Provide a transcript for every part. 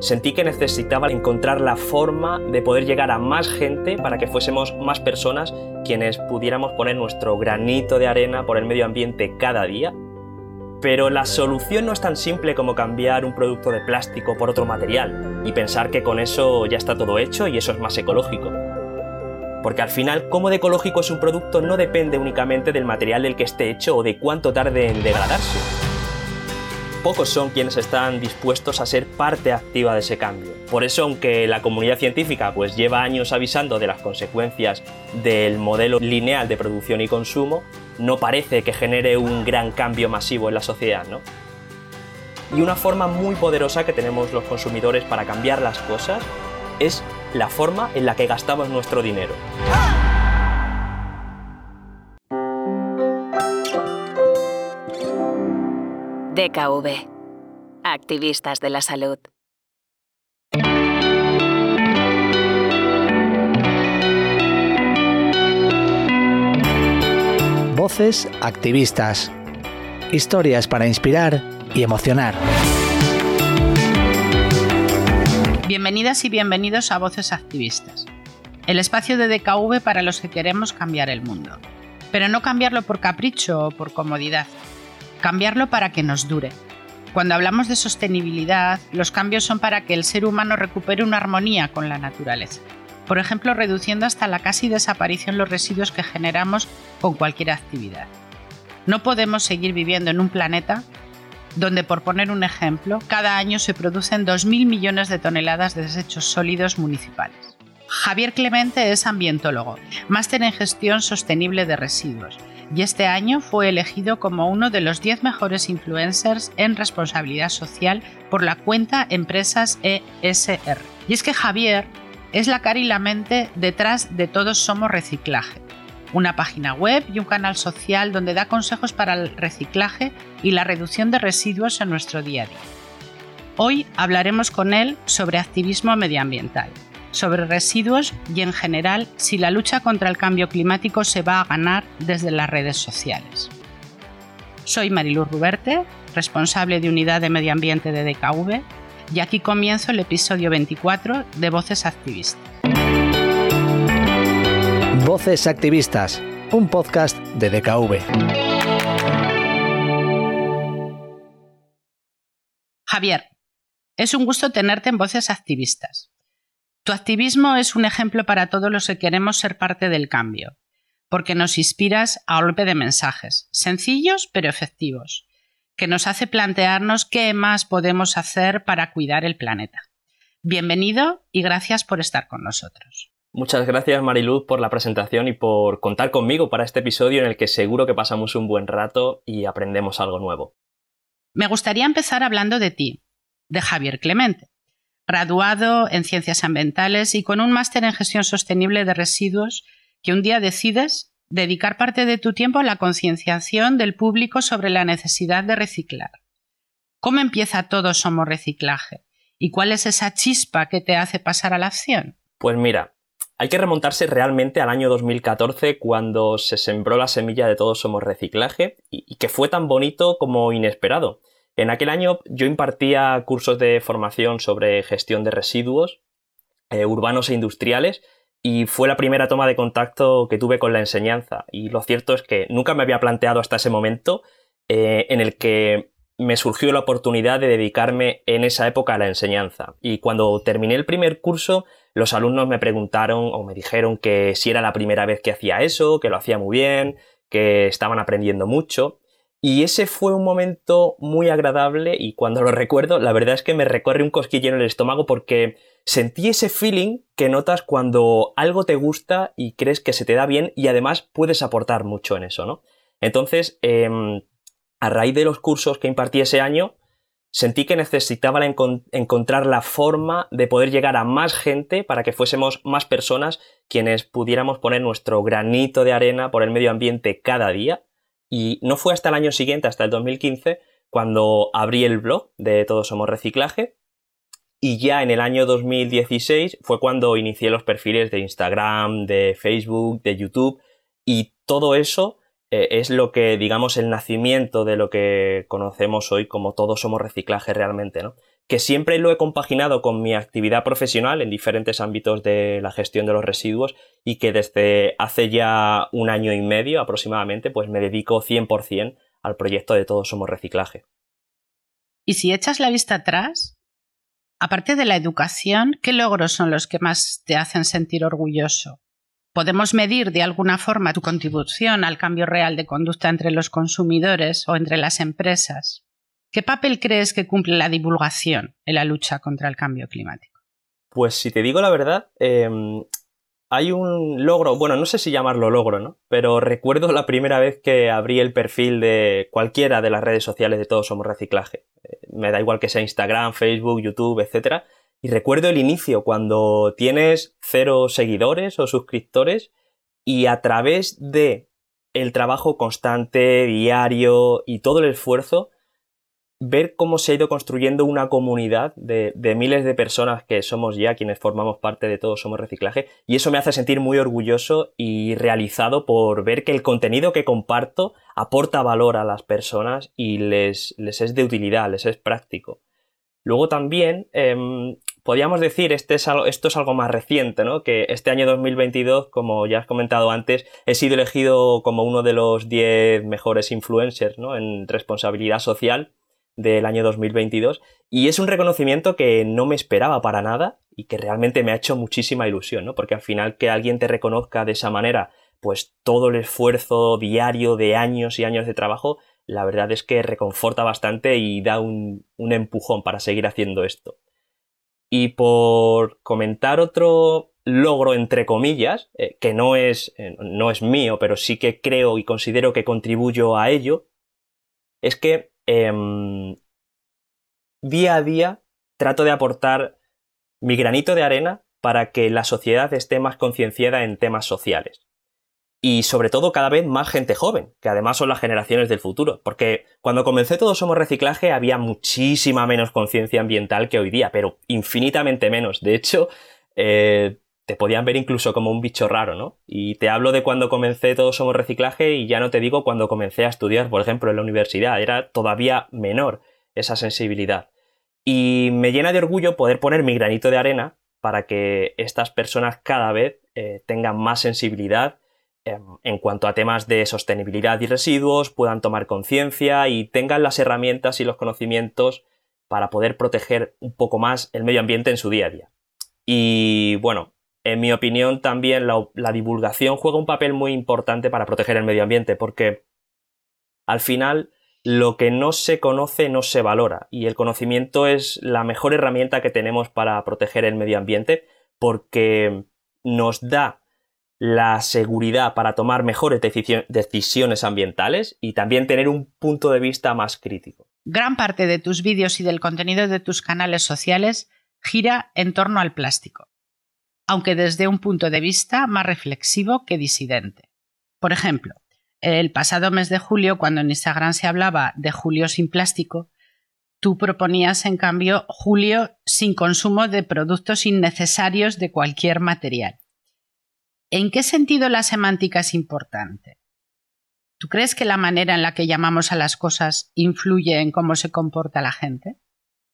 sentí que necesitaba encontrar la forma de poder llegar a más gente para que fuésemos más personas quienes pudiéramos poner nuestro granito de arena por el medio ambiente cada día. Pero la solución no es tan simple como cambiar un producto de plástico por otro material y pensar que con eso ya está todo hecho y eso es más ecológico. Porque al final, cómo de ecológico es un producto no depende únicamente del material del que esté hecho o de cuánto tarde en degradarse pocos son quienes están dispuestos a ser parte activa de ese cambio. Por eso, aunque la comunidad científica pues, lleva años avisando de las consecuencias del modelo lineal de producción y consumo, no parece que genere un gran cambio masivo en la sociedad. ¿no? Y una forma muy poderosa que tenemos los consumidores para cambiar las cosas es la forma en la que gastamos nuestro dinero. DKV. Activistas de la salud. Voces activistas. Historias para inspirar y emocionar. Bienvenidas y bienvenidos a Voces Activistas, el espacio de DKV para los que queremos cambiar el mundo, pero no cambiarlo por capricho o por comodidad, cambiarlo para que nos dure. Cuando hablamos de sostenibilidad, los cambios son para que el ser humano recupere una armonía con la naturaleza. Por ejemplo, reduciendo hasta la casi desaparición los residuos que generamos con cualquier actividad. No podemos seguir viviendo en un planeta donde, por poner un ejemplo, cada año se producen 2.000 millones de toneladas de desechos sólidos municipales. Javier Clemente es ambientólogo, máster en gestión sostenible de residuos y este año fue elegido como uno de los 10 mejores influencers en responsabilidad social por la cuenta Empresas ESR. Y es que Javier es la cara y la mente detrás de Todos Somos Reciclaje, una página web y un canal social donde da consejos para el reciclaje y la reducción de residuos en nuestro día a día. Hoy hablaremos con él sobre activismo medioambiental sobre residuos y en general si la lucha contra el cambio climático se va a ganar desde las redes sociales. Soy Mariluz Ruberte, responsable de Unidad de Medio Ambiente de DKV, y aquí comienzo el episodio 24 de Voces Activistas. Voces Activistas, un podcast de DKV. Javier, es un gusto tenerte en Voces Activistas. Tu activismo es un ejemplo para todos los que queremos ser parte del cambio, porque nos inspiras a golpe de mensajes, sencillos pero efectivos, que nos hace plantearnos qué más podemos hacer para cuidar el planeta. Bienvenido y gracias por estar con nosotros. Muchas gracias Mariluz por la presentación y por contar conmigo para este episodio en el que seguro que pasamos un buen rato y aprendemos algo nuevo. Me gustaría empezar hablando de ti, de Javier Clemente graduado en ciencias ambientales y con un máster en gestión sostenible de residuos, que un día decides dedicar parte de tu tiempo a la concienciación del público sobre la necesidad de reciclar. ¿Cómo empieza todo Somos Reciclaje? ¿Y cuál es esa chispa que te hace pasar a la acción? Pues mira, hay que remontarse realmente al año 2014 cuando se sembró la semilla de Todos Somos Reciclaje y que fue tan bonito como inesperado. En aquel año yo impartía cursos de formación sobre gestión de residuos eh, urbanos e industriales y fue la primera toma de contacto que tuve con la enseñanza. Y lo cierto es que nunca me había planteado hasta ese momento eh, en el que me surgió la oportunidad de dedicarme en esa época a la enseñanza. Y cuando terminé el primer curso, los alumnos me preguntaron o me dijeron que si era la primera vez que hacía eso, que lo hacía muy bien, que estaban aprendiendo mucho. Y ese fue un momento muy agradable y cuando lo recuerdo, la verdad es que me recorre un cosquillero en el estómago porque sentí ese feeling que notas cuando algo te gusta y crees que se te da bien y además puedes aportar mucho en eso, ¿no? Entonces, em, a raíz de los cursos que impartí ese año, sentí que necesitaba encontrar la forma de poder llegar a más gente para que fuésemos más personas quienes pudiéramos poner nuestro granito de arena por el medio ambiente cada día y no fue hasta el año siguiente, hasta el 2015, cuando abrí el blog de Todos Somos Reciclaje. Y ya en el año 2016 fue cuando inicié los perfiles de Instagram, de Facebook, de YouTube. Y todo eso eh, es lo que, digamos, el nacimiento de lo que conocemos hoy como Todos Somos Reciclaje realmente, ¿no? Que siempre lo he compaginado con mi actividad profesional en diferentes ámbitos de la gestión de los residuos y que desde hace ya un año y medio aproximadamente pues me dedico 100% al proyecto de Todos Somos Reciclaje. Y si echas la vista atrás, aparte de la educación, ¿qué logros son los que más te hacen sentir orgulloso? ¿Podemos medir de alguna forma tu contribución al cambio real de conducta entre los consumidores o entre las empresas? ¿Qué papel crees que cumple la divulgación en la lucha contra el cambio climático? Pues si te digo la verdad, em, hay un logro, bueno, no sé si llamarlo logro, ¿no? Pero recuerdo la primera vez que abrí el perfil de cualquiera de las redes sociales de Todos Somos Reciclaje. Eh, me da igual que sea Instagram, Facebook, YouTube, etc. Y recuerdo el inicio, cuando tienes cero seguidores o suscriptores y a través de el trabajo constante, diario y todo el esfuerzo, ver cómo se ha ido construyendo una comunidad de, miles de personas que somos ya quienes formamos parte de Todos Somos Reciclaje y eso me hace sentir muy orgulloso y realizado por ver que el contenido que comparto aporta valor a las personas y les, les es de utilidad, les es práctico. Luego también em, podríamos decir, este es esto es algo más reciente, ¿no? que este año 2022, como ya has comentado antes, he sido elegido como uno de los 10 mejores influencers ¿no? en responsabilidad social del año 2022 y es un reconocimiento que no me esperaba para nada y que realmente me ha hecho muchísima ilusión, ¿no? Porque al final que alguien te reconozca de esa manera, pues todo el esfuerzo diario de años y años de trabajo, la verdad es que reconforta bastante y da un, empujón para seguir haciendo esto. Y por comentar otro logro entre comillas, eh, que no es, eh, no es mío, pero sí que creo y considero que contribuyo a ello, es que Em, día a día trato de aportar mi granito de arena para que la sociedad esté más concienciada en temas sociales. Y sobre todo cada vez más gente joven, que además son las generaciones del futuro. Porque cuando comencé Todos Somos Reciclaje había muchísima menos conciencia ambiental que hoy día, pero infinitamente menos. De hecho, eh, te podían ver incluso como un bicho raro, ¿no? Y te hablo de cuando comencé Todos Somos Reciclaje y ya no te digo cuando comencé a estudiar, por ejemplo, en la universidad, era todavía menor esa sensibilidad. Y me llena de orgullo poder poner mi granito de arena para que estas personas cada vez eh, tengan más sensibilidad em, en cuanto a temas de sostenibilidad y residuos, puedan tomar conciencia y tengan las herramientas y los conocimientos para poder proteger un poco más el medio ambiente en su día a día. Y bueno, en mi opinión, también la, divulgación juega un papel muy importante para proteger el medio ambiente, porque al final lo que no se conoce no se valora y el conocimiento es la mejor herramienta que tenemos para proteger el medio ambiente porque nos da la seguridad para tomar mejores decisiones ambientales y también tener un punto de vista más crítico. Gran parte de tus vídeos y del contenido de tus canales sociales gira en torno al plástico aunque desde un punto de vista más reflexivo que disidente. Por ejemplo, el pasado mes de julio, cuando en Instagram se hablaba de Julio sin plástico, tú proponías, en cambio, Julio sin consumo de productos innecesarios de cualquier material. ¿En qué sentido la semántica es importante? ¿Tú crees que la manera en la que llamamos a las cosas influye en cómo se comporta la gente?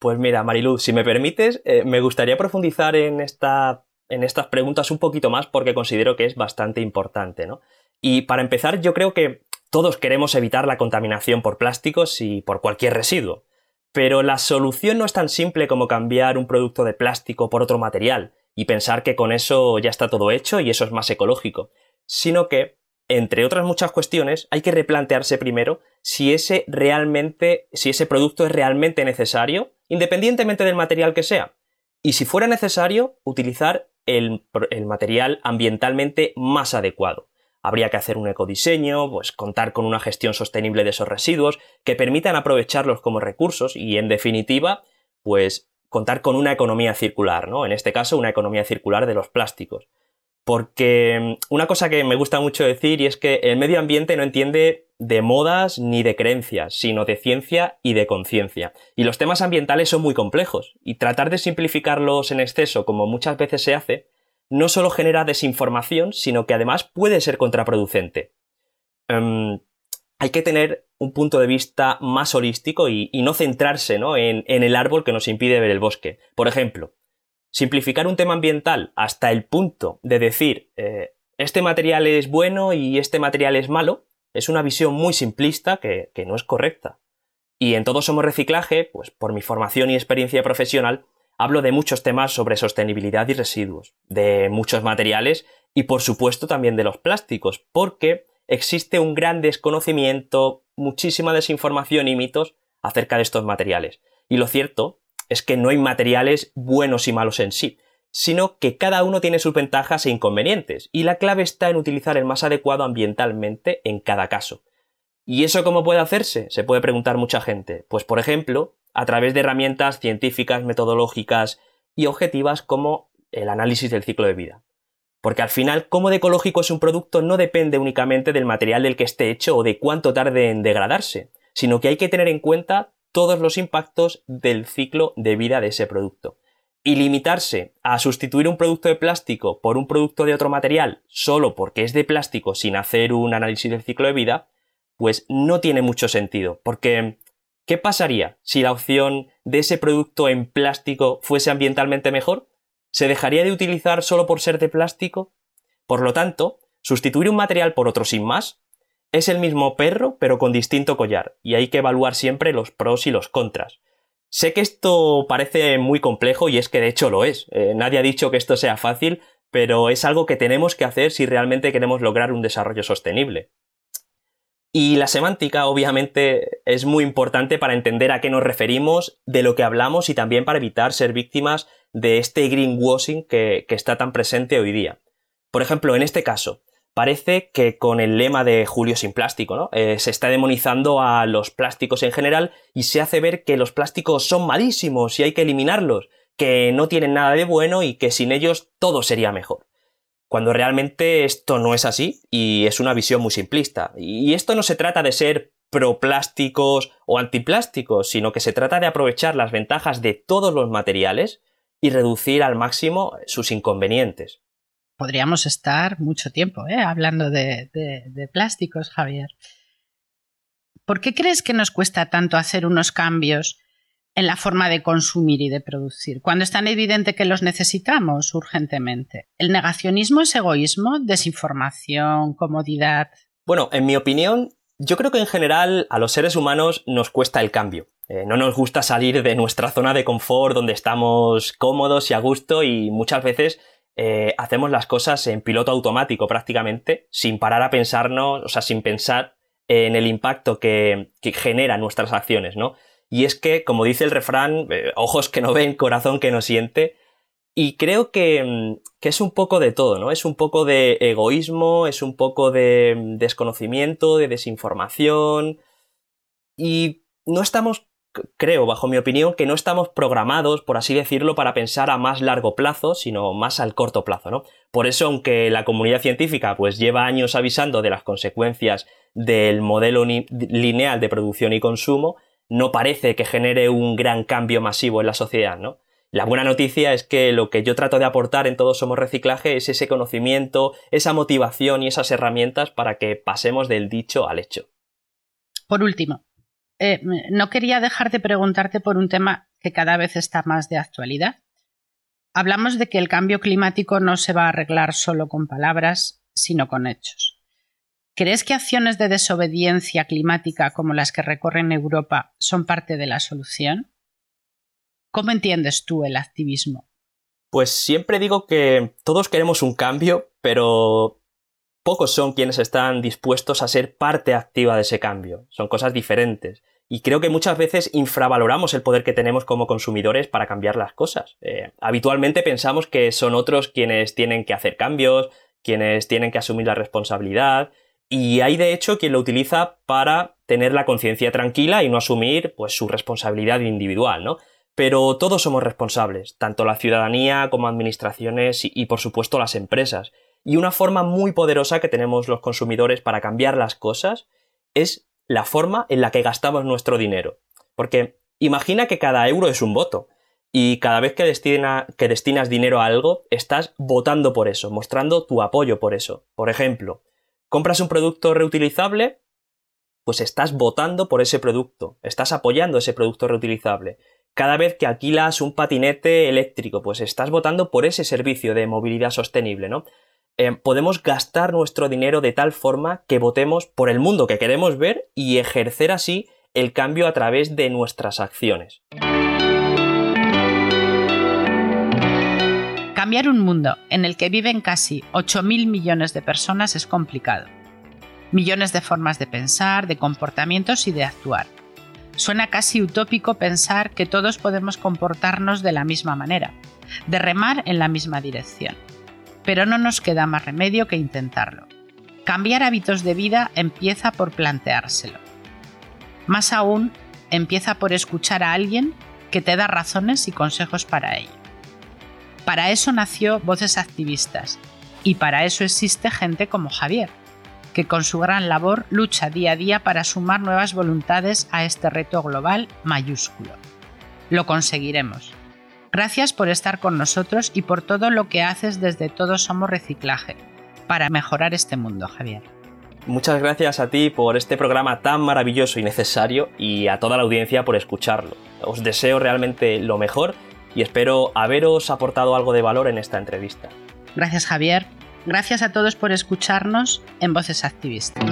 Pues mira, Mariluz, si me permites, eh, me gustaría profundizar en esta en estas preguntas un poquito más porque considero que es bastante importante, ¿no? Y para empezar, yo creo que todos queremos evitar la contaminación por plásticos y por cualquier residuo. Pero la solución no es tan simple como cambiar un producto de plástico por otro material y pensar que con eso ya está todo hecho y eso es más ecológico, sino que, entre otras muchas cuestiones, hay que replantearse primero si ese realmente, si ese producto es realmente necesario, independientemente del material que sea. Y si fuera necesario, utilizar el, material ambientalmente más adecuado. Habría que hacer un ecodiseño, pues contar con una gestión sostenible de esos residuos que permitan aprovecharlos como recursos y, en definitiva, pues contar con una economía circular, ¿no? En este caso, una economía circular de los plásticos. Porque mm, una cosa que me gusta mucho decir y es que el medio ambiente no entiende de modas ni de creencias, sino de ciencia y de conciencia. Y los temas ambientales son muy complejos, y tratar de simplificarlos en exceso, como muchas veces se hace, no solo genera desinformación, sino que además puede ser contraproducente. Em, hay que tener un punto de vista más holístico y, no centrarse En, el árbol que nos impide ver el bosque. Por ejemplo, simplificar un tema ambiental hasta el punto de decir eh, este material es bueno y este material es malo, es una visión muy simplista que, que no es correcta. Y en Todos Somos Reciclaje, pues por mi formación y experiencia profesional, hablo de muchos temas sobre sostenibilidad y residuos, de muchos materiales y por supuesto también de los plásticos, porque existe un gran desconocimiento, muchísima desinformación y mitos acerca de estos materiales. Y lo cierto es que no hay materiales buenos y malos en sí, sino que cada uno tiene sus ventajas e inconvenientes, y la clave está en utilizar el más adecuado ambientalmente en cada caso. ¿Y eso cómo puede hacerse? Se puede preguntar mucha gente. Pues por ejemplo, a través de herramientas científicas, metodológicas y objetivas como el análisis del ciclo de vida. Porque al final, cómo de ecológico es un producto no depende únicamente del material del que esté hecho o de cuánto tarde en degradarse, sino que hay que tener en cuenta todos los impactos del ciclo de vida de ese producto. Y limitarse a sustituir un producto de plástico por un producto de otro material solo porque es de plástico sin hacer un análisis del ciclo de vida, pues no tiene mucho sentido. Porque, ¿qué pasaría si la opción de ese producto en plástico fuese ambientalmente mejor? ¿Se dejaría de utilizar solo por ser de plástico? Por lo tanto, sustituir un material por otro sin más es el mismo perro pero con distinto collar, y hay que evaluar siempre los pros y los contras. Sé que esto parece muy complejo y es que de hecho lo es. Eh, nadie ha dicho que esto sea fácil, pero es algo que tenemos que hacer si realmente queremos lograr un desarrollo sostenible. Y la semántica, obviamente, es muy importante para entender a qué nos referimos, de lo que hablamos y también para evitar ser víctimas de este greenwashing que, que está tan presente hoy día. Por ejemplo, en este caso, parece que con el lema de Julio sin plástico, ¿no? Eh, se está demonizando a los plásticos en general y se hace ver que los plásticos son malísimos y hay que eliminarlos, que no tienen nada de bueno y que sin ellos todo sería mejor cuando realmente esto no es así y es una visión muy simplista. Y esto no se trata de ser proplásticos o antiplásticos, sino que se trata de aprovechar las ventajas de todos los materiales y reducir al máximo sus inconvenientes. Podríamos estar mucho tiempo ¿eh? hablando de, plásticos, Javier. ¿Por qué crees que nos cuesta tanto hacer unos cambios en la forma de consumir y de producir, cuando es tan evidente que los necesitamos urgentemente. El negacionismo es egoísmo, desinformación, comodidad. Bueno, en mi opinión, yo creo que en general a los seres humanos nos cuesta el cambio. Eh, no nos gusta salir de nuestra zona de confort donde estamos cómodos y a gusto y muchas veces eh, hacemos las cosas en piloto automático prácticamente, sin parar a pensarnos, o sea, sin pensar en el impacto que, que generan nuestras acciones, ¿no? Y es que, como dice el refrán, eh, ojos que no ven, corazón que no siente. Y creo que, mm, que, es un poco de todo, ¿no? Es un poco de egoísmo, es un poco de mm, desconocimiento, de desinformación. Y no estamos, creo, bajo mi opinión, que no estamos programados, por así decirlo, para pensar a más largo plazo, sino más al corto plazo, ¿no? Por eso, aunque la comunidad científica pues lleva años avisando de las consecuencias del modelo lineal de producción y consumo, no parece que genere un gran cambio masivo en la sociedad, ¿no? La buena noticia es que lo que yo trato de aportar en Todos Somos Reciclaje es ese conocimiento, esa motivación y esas herramientas para que pasemos del dicho al hecho. Por último, eh, no quería dejar de preguntarte por un tema que cada vez está más de actualidad. Hablamos de que el cambio climático no se va a arreglar solo con palabras, sino con hechos. ¿Crees que acciones de desobediencia climática como las que recorren Europa son parte de la solución? ¿Cómo entiendes tú el activismo? Pues siempre digo que todos queremos un cambio, pero pocos son quienes están dispuestos a ser parte activa de ese cambio. Son cosas diferentes. Y creo que muchas veces infravaloramos el poder que tenemos como consumidores para cambiar las cosas. Eh, habitualmente pensamos que son otros quienes tienen que hacer cambios, quienes tienen que asumir la responsabilidad, y hay de hecho quien lo utiliza para tener la conciencia tranquila y no asumir pues su responsabilidad individual, ¿no? Pero todos somos responsables, tanto la ciudadanía como administraciones y, y por supuesto las empresas. Y una forma muy poderosa que tenemos los consumidores para cambiar las cosas es la forma en la que gastamos nuestro dinero. Porque imagina que cada euro es un voto. Y cada vez que, que, destinas dinero a algo, estás votando por eso, mostrando tu apoyo por eso. Por ejemplo, compras un producto reutilizable pues estás votando por ese producto, estás apoyando ese producto reutilizable. Cada vez que alquilas un patinete eléctrico, pues estás votando por ese servicio de movilidad sostenible, ¿no? Eh, podemos gastar nuestro dinero de tal forma que votemos por el mundo que queremos ver y ejercer así el cambio a través de nuestras acciones. Cambiar un mundo en el que viven casi 8.000 millones de personas es complicado. Millones de formas de pensar, de comportamientos y de actuar. Suena casi utópico pensar que todos podemos comportarnos de la misma manera, de remar en la misma dirección. Pero no nos queda más remedio que intentarlo. Cambiar hábitos de vida empieza por planteárselo. Más aún, empieza por escuchar a alguien que te da razones y consejos para ello. Para eso nació Voces Activistas y para eso existe gente como Javier, que con su gran labor lucha día a día para sumar nuevas voluntades a este reto global mayúsculo. Lo conseguiremos. Gracias por estar con nosotros y por todo lo que haces desde Todos Somos Reciclaje para mejorar este mundo, Javier. Muchas gracias a ti por este programa tan maravilloso y necesario y a toda la audiencia por escucharlo. Os deseo realmente lo mejor y espero haberos aportado algo de valor en esta entrevista. Gracias Javier. Gracias a todos por escucharnos en Voces Activistas.